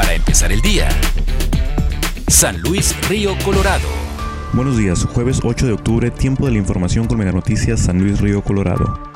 Para empezar el día. San Luis Río Colorado. Buenos días, jueves 8 de octubre, tiempo de la información con Mega Noticias San Luis Río Colorado.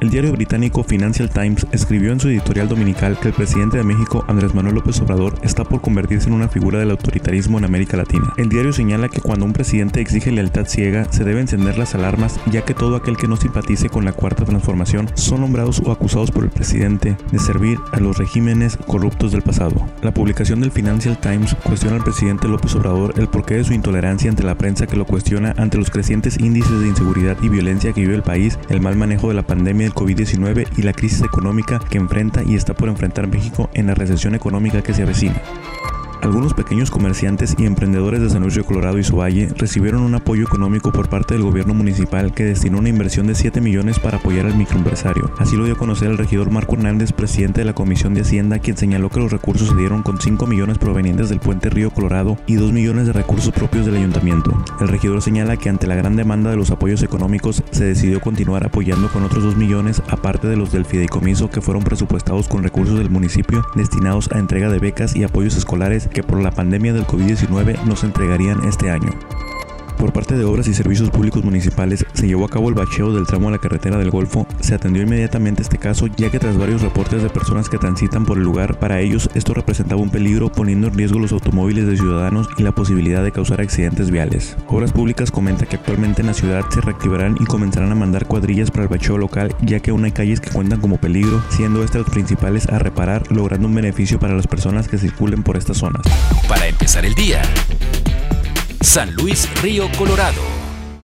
El diario británico Financial Times escribió en su editorial dominical que el presidente de México, Andrés Manuel López Obrador, está por convertirse en una figura del autoritarismo en América Latina. El diario señala que cuando un presidente exige lealtad ciega, se deben encender las alarmas, ya que todo aquel que no simpatice con la cuarta transformación son nombrados o acusados por el presidente de servir a los regímenes corruptos del pasado. La publicación del Financial Times cuestiona al presidente López Obrador el porqué de su intolerancia ante la prensa que lo cuestiona ante los crecientes índices de inseguridad y violencia que vive el país, el mal manejo de la pandemia el COVID-19 y la crisis económica que enfrenta y está por enfrentar México en la recesión económica que se avecina. Algunos pequeños comerciantes y emprendedores de San Luis Río Colorado y su valle recibieron un apoyo económico por parte del gobierno municipal que destinó una inversión de 7 millones para apoyar al microempresario. Así lo dio a conocer el regidor Marco Hernández, presidente de la Comisión de Hacienda, quien señaló que los recursos se dieron con 5 millones provenientes del puente Río Colorado y 2 millones de recursos propios del ayuntamiento. El regidor señala que ante la gran demanda de los apoyos económicos se decidió continuar apoyando con otros 2 millones aparte de los del fideicomiso que fueron presupuestados con recursos del municipio destinados a entrega de becas y apoyos escolares que por la pandemia del COVID-19 nos entregarían este año. Por parte de Obras y Servicios Públicos Municipales se llevó a cabo el bacheo del tramo de la carretera del Golfo. Se atendió inmediatamente este caso ya que tras varios reportes de personas que transitan por el lugar, para ellos esto representaba un peligro poniendo en riesgo los automóviles de ciudadanos y la posibilidad de causar accidentes viales. Obras Públicas comenta que actualmente en la ciudad se reactivarán y comenzarán a mandar cuadrillas para el bacheo local ya que aún hay calles que cuentan como peligro, siendo estas las principales a reparar, logrando un beneficio para las personas que circulen por estas zonas. Para empezar el día. San Luis Río Colorado.